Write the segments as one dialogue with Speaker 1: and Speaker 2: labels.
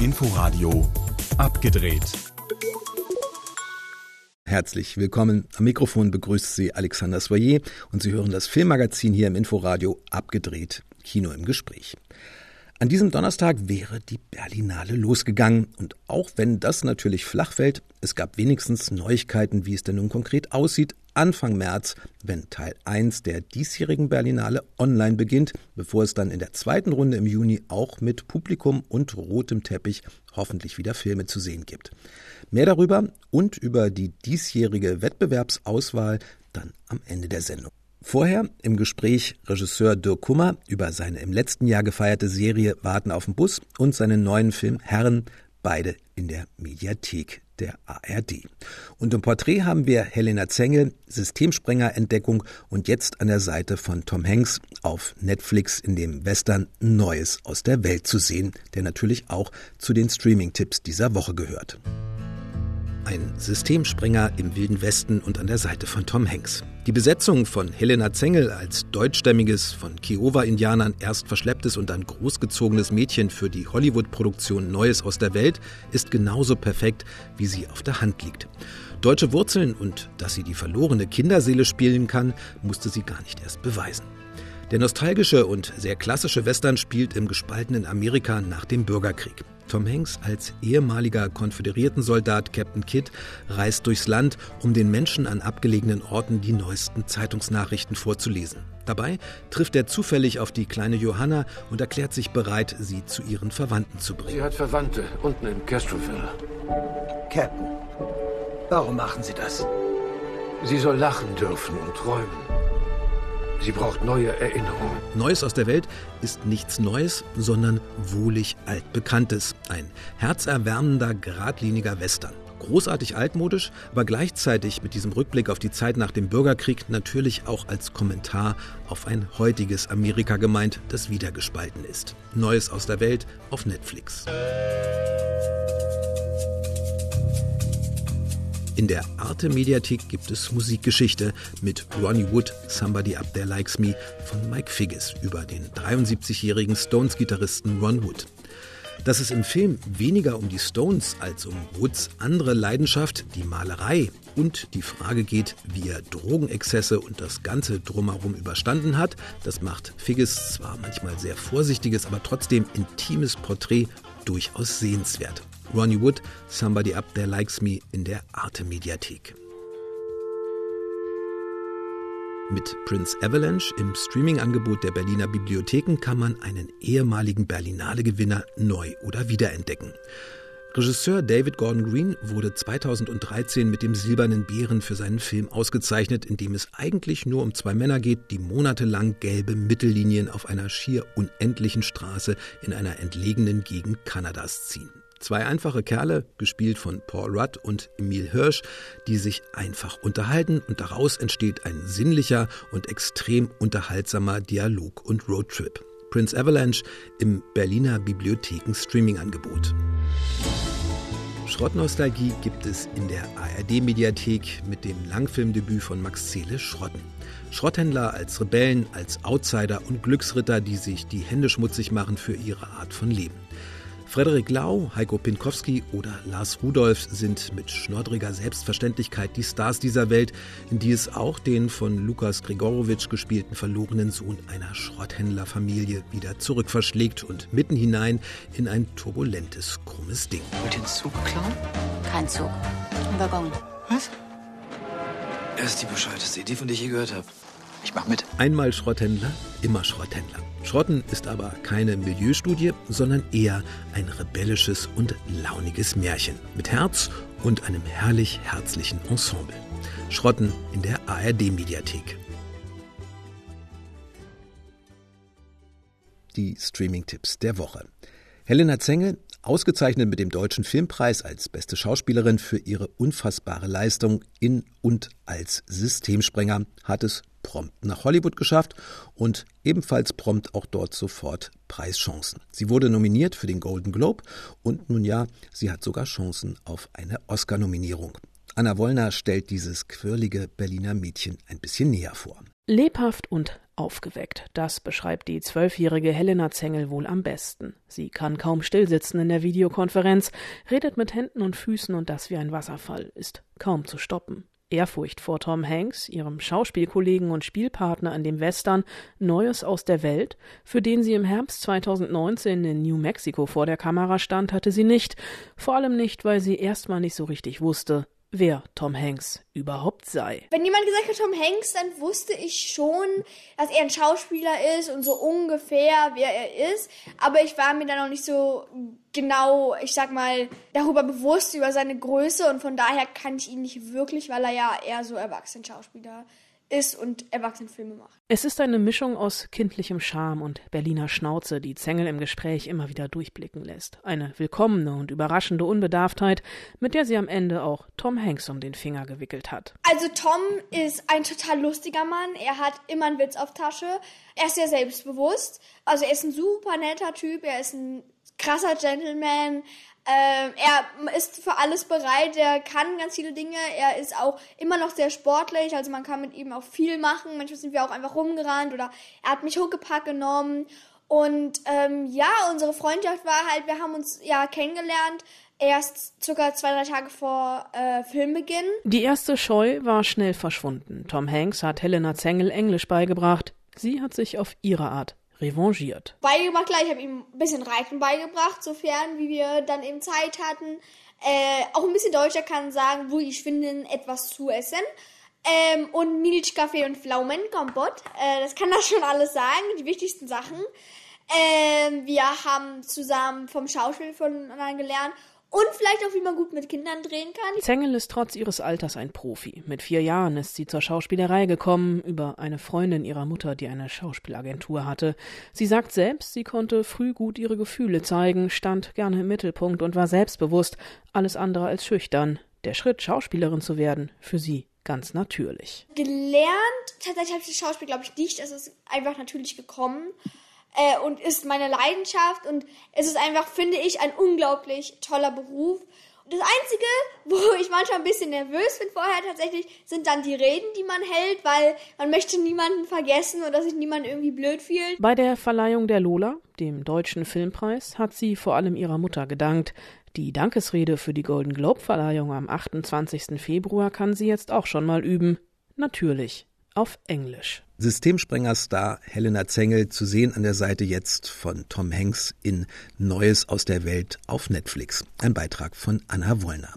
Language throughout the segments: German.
Speaker 1: Inforadio abgedreht.
Speaker 2: Herzlich willkommen. Am Mikrofon begrüßt Sie Alexander Soyer und Sie hören das Filmmagazin hier im Inforadio abgedreht. Kino im Gespräch. An diesem Donnerstag wäre die Berlinale losgegangen. Und auch wenn das natürlich flach fällt, es gab wenigstens Neuigkeiten, wie es denn nun konkret aussieht. Anfang März, wenn Teil 1 der diesjährigen Berlinale online beginnt, bevor es dann in der zweiten Runde im Juni auch mit Publikum und rotem Teppich hoffentlich wieder Filme zu sehen gibt. Mehr darüber und über die diesjährige Wettbewerbsauswahl dann am Ende der Sendung. Vorher im Gespräch Regisseur Dirk Kummer über seine im letzten Jahr gefeierte Serie Warten auf den Bus und seinen neuen Film Herren, beide in der Mediathek der ARD. Und im Porträt haben wir Helena Zengel, Systemsprenger-Entdeckung und jetzt an der Seite von Tom Hanks auf Netflix in dem Western Neues aus der Welt zu sehen, der natürlich auch zu den Streaming-Tipps dieser Woche gehört. Ein Systemspringer im Wilden Westen und an der Seite von Tom Hanks. Die Besetzung von Helena Zengel als deutschstämmiges, von Kiowa-Indianern erst verschlepptes und dann großgezogenes Mädchen für die Hollywood-Produktion Neues aus der Welt ist genauso perfekt, wie sie auf der Hand liegt. Deutsche Wurzeln und dass sie die verlorene Kinderseele spielen kann, musste sie gar nicht erst beweisen. Der nostalgische und sehr klassische Western spielt im gespaltenen Amerika nach dem Bürgerkrieg. Tom Hanks als ehemaliger Konföderiertensoldat Captain Kidd reist durchs Land, um den Menschen an abgelegenen Orten die neuesten Zeitungsnachrichten vorzulesen. Dabei trifft er zufällig auf die kleine Johanna und erklärt sich bereit, sie zu ihren Verwandten zu bringen.
Speaker 3: Sie hat Verwandte unten in Castroville.
Speaker 4: Captain, warum machen Sie das?
Speaker 3: Sie soll lachen dürfen und träumen. Sie braucht neue Erinnerungen.
Speaker 2: Neues aus der Welt ist nichts Neues, sondern wohlig altbekanntes. Ein herzerwärmender, geradliniger Western. Großartig altmodisch, aber gleichzeitig mit diesem Rückblick auf die Zeit nach dem Bürgerkrieg natürlich auch als Kommentar auf ein heutiges Amerika gemeint, das wieder gespalten ist. Neues aus der Welt auf Netflix. In der Arte Mediathek gibt es Musikgeschichte mit Ronnie Wood, Somebody Up There Likes Me von Mike Figgis über den 73-jährigen Stones-Gitarristen Ron Wood. Dass es im Film weniger um die Stones als um Woods andere Leidenschaft, die Malerei und die Frage geht, wie er Drogenexzesse und das Ganze drumherum überstanden hat, das macht Figgis zwar manchmal sehr vorsichtiges, aber trotzdem intimes Porträt durchaus sehenswert. Ronnie Wood, Somebody Up There Likes Me in der Arte Mediathek. Mit Prince Avalanche im Streaming-Angebot der Berliner Bibliotheken kann man einen ehemaligen Berlinale-Gewinner neu oder wiederentdecken. Regisseur David Gordon Green wurde 2013 mit dem Silbernen Bären für seinen Film ausgezeichnet, in dem es eigentlich nur um zwei Männer geht, die monatelang gelbe Mittellinien auf einer schier unendlichen Straße in einer entlegenen Gegend Kanadas ziehen. Zwei einfache Kerle, gespielt von Paul Rudd und Emil Hirsch, die sich einfach unterhalten und daraus entsteht ein sinnlicher und extrem unterhaltsamer Dialog und Roadtrip. Prince Avalanche im Berliner Bibliotheken Streaming-Angebot. Schrottnostalgie gibt es in der ARD-Mediathek mit dem Langfilmdebüt von Max Zehle Schrotten. Schrotthändler als Rebellen, als Outsider und Glücksritter, die sich die Hände schmutzig machen für ihre Art von Leben. Frederik Lau, Heiko Pinkowski oder Lars Rudolph sind mit schnoddriger Selbstverständlichkeit die Stars dieser Welt, in die es auch den von Lukas Grigorowitsch gespielten verlorenen Sohn einer Schrotthändlerfamilie wieder zurückverschlägt und mitten hinein in ein turbulentes, krummes Ding.
Speaker 5: Wollt ihr einen Zug klauen?
Speaker 6: Kein Zug. Ein Waggon.
Speaker 5: Was? Das ist die bescheuerteste Idee, von der ich je gehört habe. Ich mach mit.
Speaker 2: Einmal Schrotthändler, immer Schrotthändler. Schrotten ist aber keine Milieustudie, sondern eher ein rebellisches und launiges Märchen mit Herz und einem herrlich herzlichen Ensemble. Schrotten in der ARD-Mediathek. Die Streaming-Tipps der Woche. Helena Zengel, ausgezeichnet mit dem Deutschen Filmpreis als beste Schauspielerin für ihre unfassbare Leistung in und als Systemsprenger, hat es prompt nach Hollywood geschafft und ebenfalls prompt auch dort sofort Preischancen. Sie wurde nominiert für den Golden Globe und nun ja, sie hat sogar Chancen auf eine Oscar-Nominierung. Anna Wollner stellt dieses quirlige Berliner Mädchen ein bisschen näher vor.
Speaker 7: Lebhaft und Aufgeweckt, das beschreibt die zwölfjährige Helena Zengel wohl am besten. Sie kann kaum stillsitzen in der Videokonferenz, redet mit Händen und Füßen und das wie ein Wasserfall, ist kaum zu stoppen. Ehrfurcht vor Tom Hanks, ihrem Schauspielkollegen und Spielpartner an dem Western Neues aus der Welt, für den sie im Herbst 2019 in New Mexico vor der Kamera stand, hatte sie nicht, vor allem nicht, weil sie erstmal nicht so richtig wusste, wer Tom Hanks überhaupt sei.
Speaker 8: Wenn jemand gesagt hat Tom Hanks, dann wusste ich schon, dass er ein Schauspieler ist und so ungefähr, wer er ist. Aber ich war mir da noch nicht so genau, ich sag mal, darüber bewusst, über seine Größe. Und von daher kann ich ihn nicht wirklich, weil er ja eher so Erwachsenenschauspieler ist ist und Erwachsenenfilme macht.
Speaker 7: Es ist eine Mischung aus kindlichem Charme und Berliner Schnauze, die Zengel im Gespräch immer wieder durchblicken lässt. Eine willkommene und überraschende Unbedarftheit, mit der sie am Ende auch Tom Hanks um den Finger gewickelt hat.
Speaker 8: Also Tom ist ein total lustiger Mann. Er hat immer einen Witz auf Tasche. Er ist sehr selbstbewusst. Also er ist ein super netter Typ. Er ist ein krasser Gentleman. Ähm, er ist für alles bereit, er kann ganz viele Dinge, er ist auch immer noch sehr sportlich, also man kann mit ihm auch viel machen. Manchmal sind wir auch einfach rumgerannt oder er hat mich Huckepack genommen. Und ähm, ja, unsere Freundschaft war halt, wir haben uns ja kennengelernt, erst circa zwei, drei Tage vor äh, Filmbeginn.
Speaker 7: Die erste Scheu war schnell verschwunden. Tom Hanks hat Helena Zengel Englisch beigebracht. Sie hat sich auf ihre Art revanchiert.
Speaker 8: Beigebracht, klar, ich habe ihm ein bisschen Reiten beigebracht, sofern wie wir dann eben Zeit hatten. Äh, auch ein bisschen Deutscher kann sagen, wo ich finde, etwas zu essen. Ähm, und Milchkaffee und Pflaumenkompott. Äh, das kann das schon alles sagen, die wichtigsten Sachen. Ähm, wir haben zusammen vom Schauspiel voneinander gelernt und vielleicht auch, wie man gut mit Kindern drehen kann.
Speaker 7: Zengel ist trotz ihres Alters ein Profi. Mit vier Jahren ist sie zur Schauspielerei gekommen, über eine Freundin ihrer Mutter, die eine Schauspielagentur hatte. Sie sagt selbst, sie konnte früh gut ihre Gefühle zeigen, stand gerne im Mittelpunkt und war selbstbewusst, alles andere als schüchtern. Der Schritt, Schauspielerin zu werden, für sie ganz natürlich.
Speaker 8: Gelernt, tatsächlich habe ich das Schauspiel, glaube ich, nicht. Es ist einfach natürlich gekommen äh, und ist meine Leidenschaft und es ist einfach, finde ich, ein unglaublich toller Beruf. Das Einzige, wo ich manchmal ein bisschen nervös bin vorher tatsächlich, sind dann die Reden, die man hält, weil man möchte niemanden vergessen oder sich niemand irgendwie blöd fühlt.
Speaker 7: Bei der Verleihung der Lola, dem deutschen Filmpreis, hat sie vor allem ihrer Mutter gedankt. Die Dankesrede für die Golden Globe Verleihung am 28. Februar kann sie jetzt auch schon mal üben. Natürlich auf Englisch.
Speaker 2: Systemsprenger-Star Helena Zengel zu sehen an der Seite jetzt von Tom Hanks in Neues aus der Welt auf Netflix. Ein Beitrag von Anna Wollner.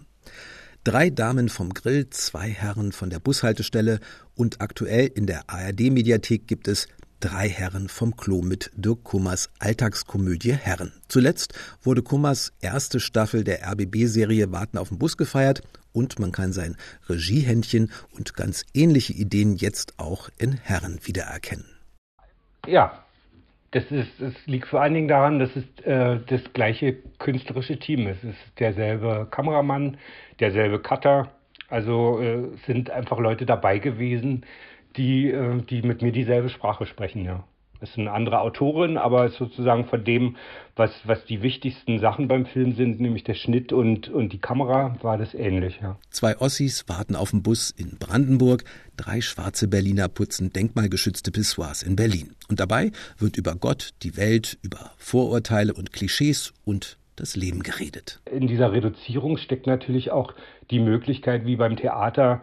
Speaker 2: Drei Damen vom Grill, zwei Herren von der Bushaltestelle und aktuell in der ARD-Mediathek gibt es Drei Herren vom Klo mit Dirk Kummers Alltagskomödie Herren. Zuletzt wurde Kummers erste Staffel der RBB-Serie Warten auf den Bus gefeiert und man kann sein Regiehändchen und ganz ähnliche Ideen jetzt auch in Herren wiedererkennen.
Speaker 9: Ja, das, ist, das liegt vor allen Dingen daran, dass es äh, das gleiche künstlerische Team ist. Es ist derselbe Kameramann, derselbe Cutter. Also äh, sind einfach Leute dabei gewesen, die, äh, die mit mir dieselbe Sprache sprechen, ja. Ist eine andere Autorin, aber sozusagen von dem, was, was die wichtigsten Sachen beim Film sind, nämlich der Schnitt und, und die Kamera, war das ähnlich, ja.
Speaker 2: Zwei Ossis warten auf den Bus in Brandenburg, drei schwarze Berliner putzen denkmalgeschützte Pissoirs in Berlin. Und dabei wird über Gott, die Welt, über Vorurteile und Klischees und das Leben geredet.
Speaker 9: In dieser Reduzierung steckt natürlich auch die Möglichkeit, wie beim Theater,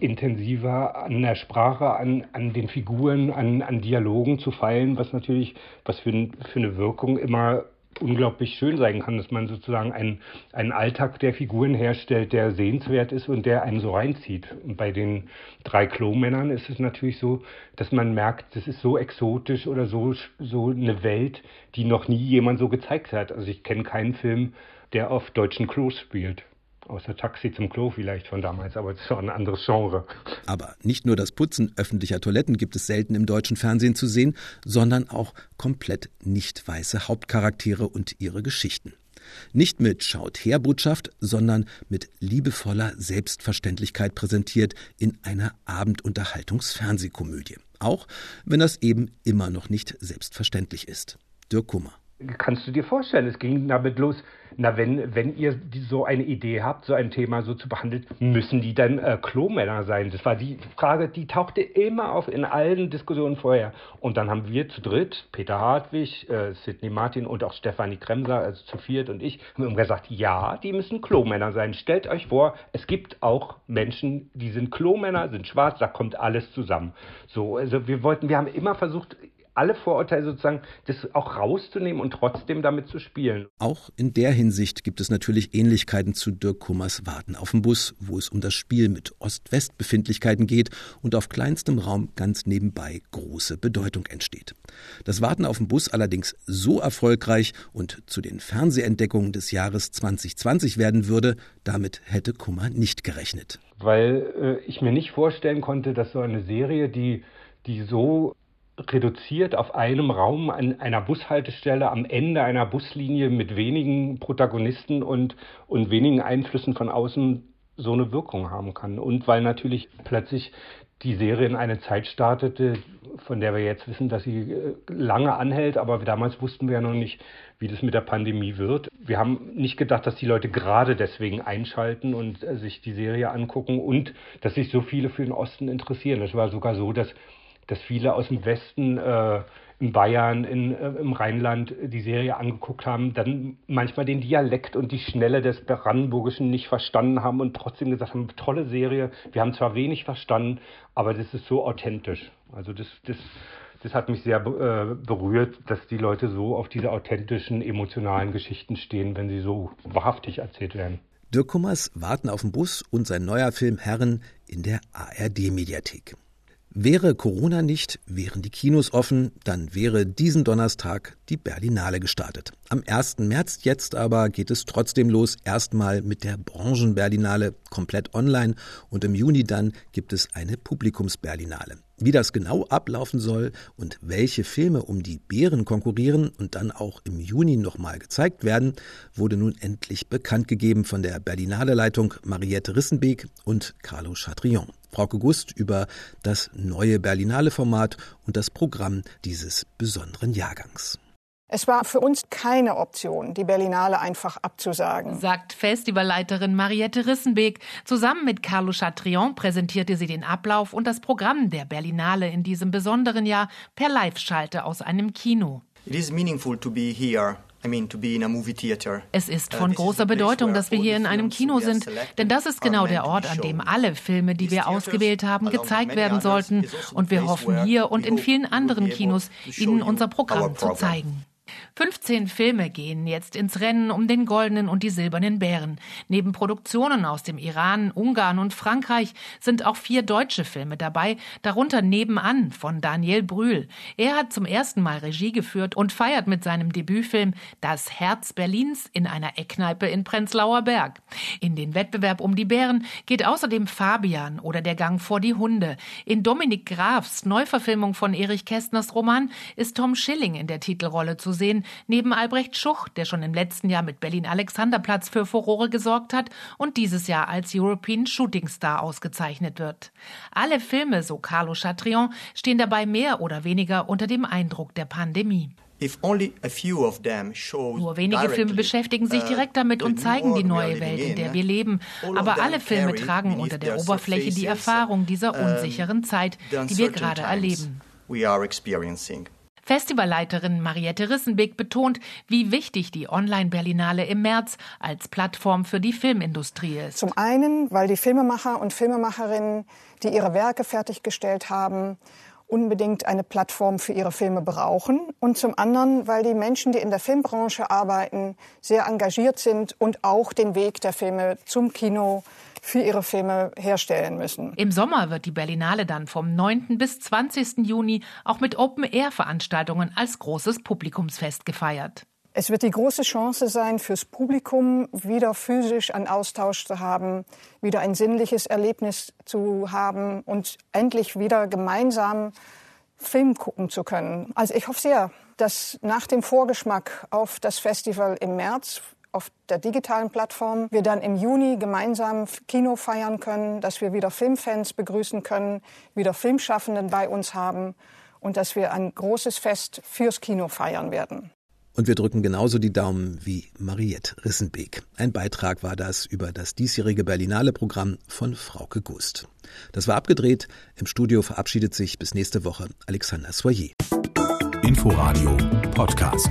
Speaker 9: intensiver an der Sprache, an, an den Figuren, an, an Dialogen zu feilen, was natürlich, was für, für eine Wirkung immer unglaublich schön sein kann, dass man sozusagen einen, einen Alltag der Figuren herstellt, der sehenswert ist und der einen so reinzieht. Und bei den drei Klo-Männern ist es natürlich so, dass man merkt, das ist so exotisch oder so, so eine Welt, die noch nie jemand so gezeigt hat. Also ich kenne keinen Film, der auf deutschen Klos spielt. Außer Taxi zum Klo vielleicht von damals, aber das ist auch ein anderes Genre.
Speaker 2: Aber nicht nur das Putzen öffentlicher Toiletten gibt es selten im deutschen Fernsehen zu sehen, sondern auch komplett nicht weiße Hauptcharaktere und ihre Geschichten. Nicht mit Schaut her Botschaft, sondern mit liebevoller Selbstverständlichkeit präsentiert in einer Abendunterhaltungsfernsehkomödie. Auch wenn das eben immer noch nicht selbstverständlich ist. Dirk Kummer.
Speaker 9: Kannst du dir vorstellen, es ging damit los, na, wenn, wenn ihr so eine Idee habt, so ein Thema so zu behandeln, müssen die dann äh, Klomänner sein? Das war die Frage, die tauchte immer auf in allen Diskussionen vorher. Und dann haben wir zu dritt, Peter Hartwig, äh, Sidney Martin und auch Stefanie Kremser, also zu viert und ich, haben gesagt, ja, die müssen Klomänner sein. Stellt euch vor, es gibt auch Menschen, die sind Klomänner, sind schwarz, da kommt alles zusammen. So, also wir wollten, wir haben immer versucht, alle Vorurteile sozusagen das auch rauszunehmen und trotzdem damit zu spielen.
Speaker 2: Auch in der Hinsicht gibt es natürlich Ähnlichkeiten zu Dirk Kummers Warten auf dem Bus, wo es um das Spiel mit Ost-West-Befindlichkeiten geht und auf kleinstem Raum ganz nebenbei große Bedeutung entsteht. Das Warten auf dem Bus allerdings so erfolgreich und zu den Fernsehentdeckungen des Jahres 2020 werden würde, damit hätte Kummer nicht gerechnet.
Speaker 9: Weil äh, ich mir nicht vorstellen konnte, dass so eine Serie, die die so reduziert auf einem Raum an einer Bushaltestelle am Ende einer Buslinie mit wenigen Protagonisten und, und wenigen Einflüssen von außen so eine Wirkung haben kann. Und weil natürlich plötzlich die Serie in eine Zeit startete, von der wir jetzt wissen, dass sie äh, lange anhält, aber damals wussten wir ja noch nicht, wie das mit der Pandemie wird. Wir haben nicht gedacht, dass die Leute gerade deswegen einschalten und äh, sich die Serie angucken und dass sich so viele für den Osten interessieren. Es war sogar so, dass dass viele aus dem Westen, äh, in Bayern, in, äh, im Rheinland die Serie angeguckt haben, dann manchmal den Dialekt und die Schnelle des Brandenburgischen nicht verstanden haben und trotzdem gesagt haben, tolle Serie, wir haben zwar wenig verstanden, aber das ist so authentisch. Also das, das, das hat mich sehr äh, berührt, dass die Leute so auf diese authentischen, emotionalen Geschichten stehen, wenn sie so wahrhaftig erzählt werden.
Speaker 2: Dirk Kummers warten auf den Bus und sein neuer Film Herren in der ARD-Mediathek. Wäre Corona nicht, wären die Kinos offen, dann wäre diesen Donnerstag die Berlinale gestartet. Am 1. März jetzt aber geht es trotzdem los, erstmal mit der Branchenberlinale komplett online und im Juni dann gibt es eine Publikumsberlinale. Wie das genau ablaufen soll und welche Filme um die Bären konkurrieren und dann auch im Juni nochmal gezeigt werden, wurde nun endlich bekannt gegeben von der Berlinale Leitung Mariette Rissenbeek und Carlo Chatrion. Frauke Gust über das neue Berlinale Format und das Programm dieses besonderen Jahrgangs.
Speaker 10: Es war für uns keine Option, die Berlinale einfach abzusagen.
Speaker 11: Sagt Festivalleiterin Mariette Rissenbeek. Zusammen mit Carlo Chatrion präsentierte sie den Ablauf und das Programm der Berlinale in diesem besonderen Jahr per Live-Schalte aus einem Kino.
Speaker 12: It is meaningful to be here
Speaker 11: es ist von großer Bedeutung, dass wir hier in einem Kino sind, denn das ist genau der Ort, an dem alle Filme, die wir ausgewählt haben, gezeigt werden sollten. Also und wir hoffen hier und in vielen anderen Kinos, Ihnen unser Programm zu zeigen. 15 Filme gehen jetzt ins Rennen um den goldenen und die silbernen Bären. Neben Produktionen aus dem Iran, Ungarn und Frankreich sind auch vier deutsche Filme dabei, darunter Nebenan von Daniel Brühl. Er hat zum ersten Mal Regie geführt und feiert mit seinem Debütfilm Das Herz Berlins in einer Eckkneipe in Prenzlauer Berg. In den Wettbewerb um die Bären geht außerdem Fabian oder Der Gang vor die Hunde. In Dominik Grafs Neuverfilmung von Erich Kästners Roman ist Tom Schilling in der Titelrolle zu sehen, neben Albrecht Schuch, der schon im letzten Jahr mit Berlin Alexanderplatz für Furore gesorgt hat und dieses Jahr als European Shooting Star ausgezeichnet wird. Alle Filme, so Carlo Chatrion, stehen dabei mehr oder weniger unter dem Eindruck der Pandemie. Nur wenige Filme beschäftigen sich uh, direkt damit und zeigen die neue Welt, in der wir leben. Aber alle Filme tragen unter der Oberfläche die Erfahrung dieser unsicheren Zeit, die wir gerade erleben. Festivalleiterin Mariette Rissenbeck betont, wie wichtig die Online-Berlinale im März als Plattform für die Filmindustrie ist.
Speaker 10: Zum einen, weil die Filmemacher und Filmemacherinnen, die ihre Werke fertiggestellt haben, unbedingt eine Plattform für ihre Filme brauchen. Und zum anderen, weil die Menschen, die in der Filmbranche arbeiten, sehr engagiert sind und auch den Weg der Filme zum Kino für ihre Filme herstellen müssen.
Speaker 11: Im Sommer wird die Berlinale dann vom 9. bis 20. Juni auch mit Open-Air-Veranstaltungen als großes Publikumsfest gefeiert.
Speaker 10: Es wird die große Chance sein, fürs Publikum wieder physisch einen Austausch zu haben, wieder ein sinnliches Erlebnis zu haben und endlich wieder gemeinsam Film gucken zu können. Also ich hoffe sehr, dass nach dem Vorgeschmack auf das Festival im März auf der digitalen Plattform wir dann im Juni gemeinsam Kino feiern können, dass wir wieder Filmfans begrüßen können, wieder Filmschaffenden bei uns haben und dass wir ein großes Fest fürs Kino feiern werden.
Speaker 2: Und wir drücken genauso die Daumen wie Mariette Rissenbeek. Ein Beitrag war das über das diesjährige Berlinale Programm von Frauke Gust. Das war abgedreht. Im Studio verabschiedet sich bis nächste Woche Alexander Soyer.
Speaker 1: Inforadio Podcast.